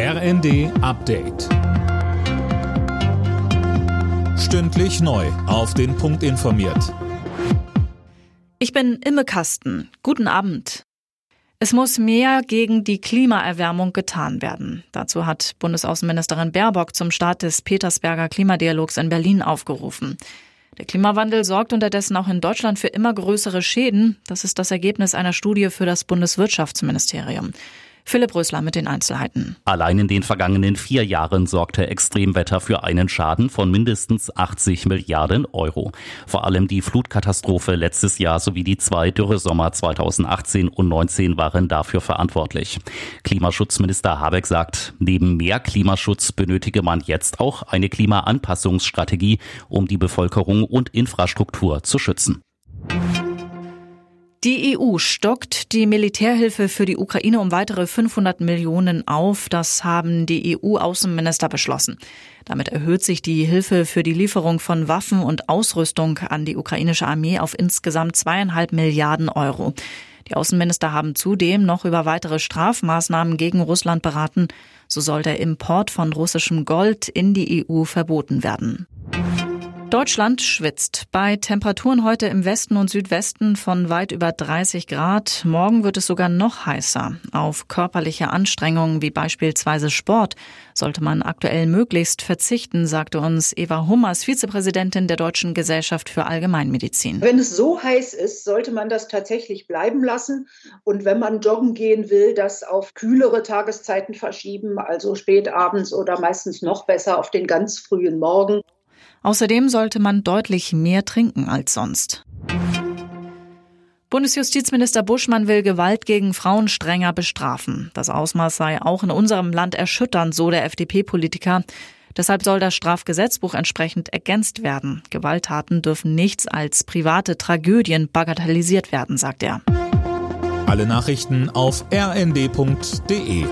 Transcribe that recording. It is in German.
RND Update. Stündlich neu. Auf den Punkt informiert. Ich bin Imme Kasten. Guten Abend. Es muss mehr gegen die Klimaerwärmung getan werden. Dazu hat Bundesaußenministerin Baerbock zum Start des Petersberger Klimadialogs in Berlin aufgerufen. Der Klimawandel sorgt unterdessen auch in Deutschland für immer größere Schäden. Das ist das Ergebnis einer Studie für das Bundeswirtschaftsministerium. Philipp Rösler mit den Einzelheiten. Allein in den vergangenen vier Jahren sorgte Extremwetter für einen Schaden von mindestens 80 Milliarden Euro. Vor allem die Flutkatastrophe letztes Jahr sowie die zwei Dürresommer 2018 und 19 waren dafür verantwortlich. Klimaschutzminister Habeck sagt, neben mehr Klimaschutz benötige man jetzt auch eine Klimaanpassungsstrategie, um die Bevölkerung und Infrastruktur zu schützen. Die EU stockt die Militärhilfe für die Ukraine um weitere 500 Millionen auf. Das haben die EU-Außenminister beschlossen. Damit erhöht sich die Hilfe für die Lieferung von Waffen und Ausrüstung an die ukrainische Armee auf insgesamt zweieinhalb Milliarden Euro. Die Außenminister haben zudem noch über weitere Strafmaßnahmen gegen Russland beraten. So soll der Import von russischem Gold in die EU verboten werden. Deutschland schwitzt. Bei Temperaturen heute im Westen und Südwesten von weit über 30 Grad. Morgen wird es sogar noch heißer. Auf körperliche Anstrengungen wie beispielsweise Sport sollte man aktuell möglichst verzichten, sagte uns Eva Hummers, Vizepräsidentin der Deutschen Gesellschaft für Allgemeinmedizin. Wenn es so heiß ist, sollte man das tatsächlich bleiben lassen. Und wenn man joggen gehen will, das auf kühlere Tageszeiten verschieben, also spät abends oder meistens noch besser auf den ganz frühen Morgen. Außerdem sollte man deutlich mehr trinken als sonst. Bundesjustizminister Buschmann will Gewalt gegen Frauen strenger bestrafen. Das Ausmaß sei auch in unserem Land erschütternd, so der FDP-Politiker. Deshalb soll das Strafgesetzbuch entsprechend ergänzt werden. Gewalttaten dürfen nichts als private Tragödien bagatellisiert werden, sagt er. Alle Nachrichten auf rnd.de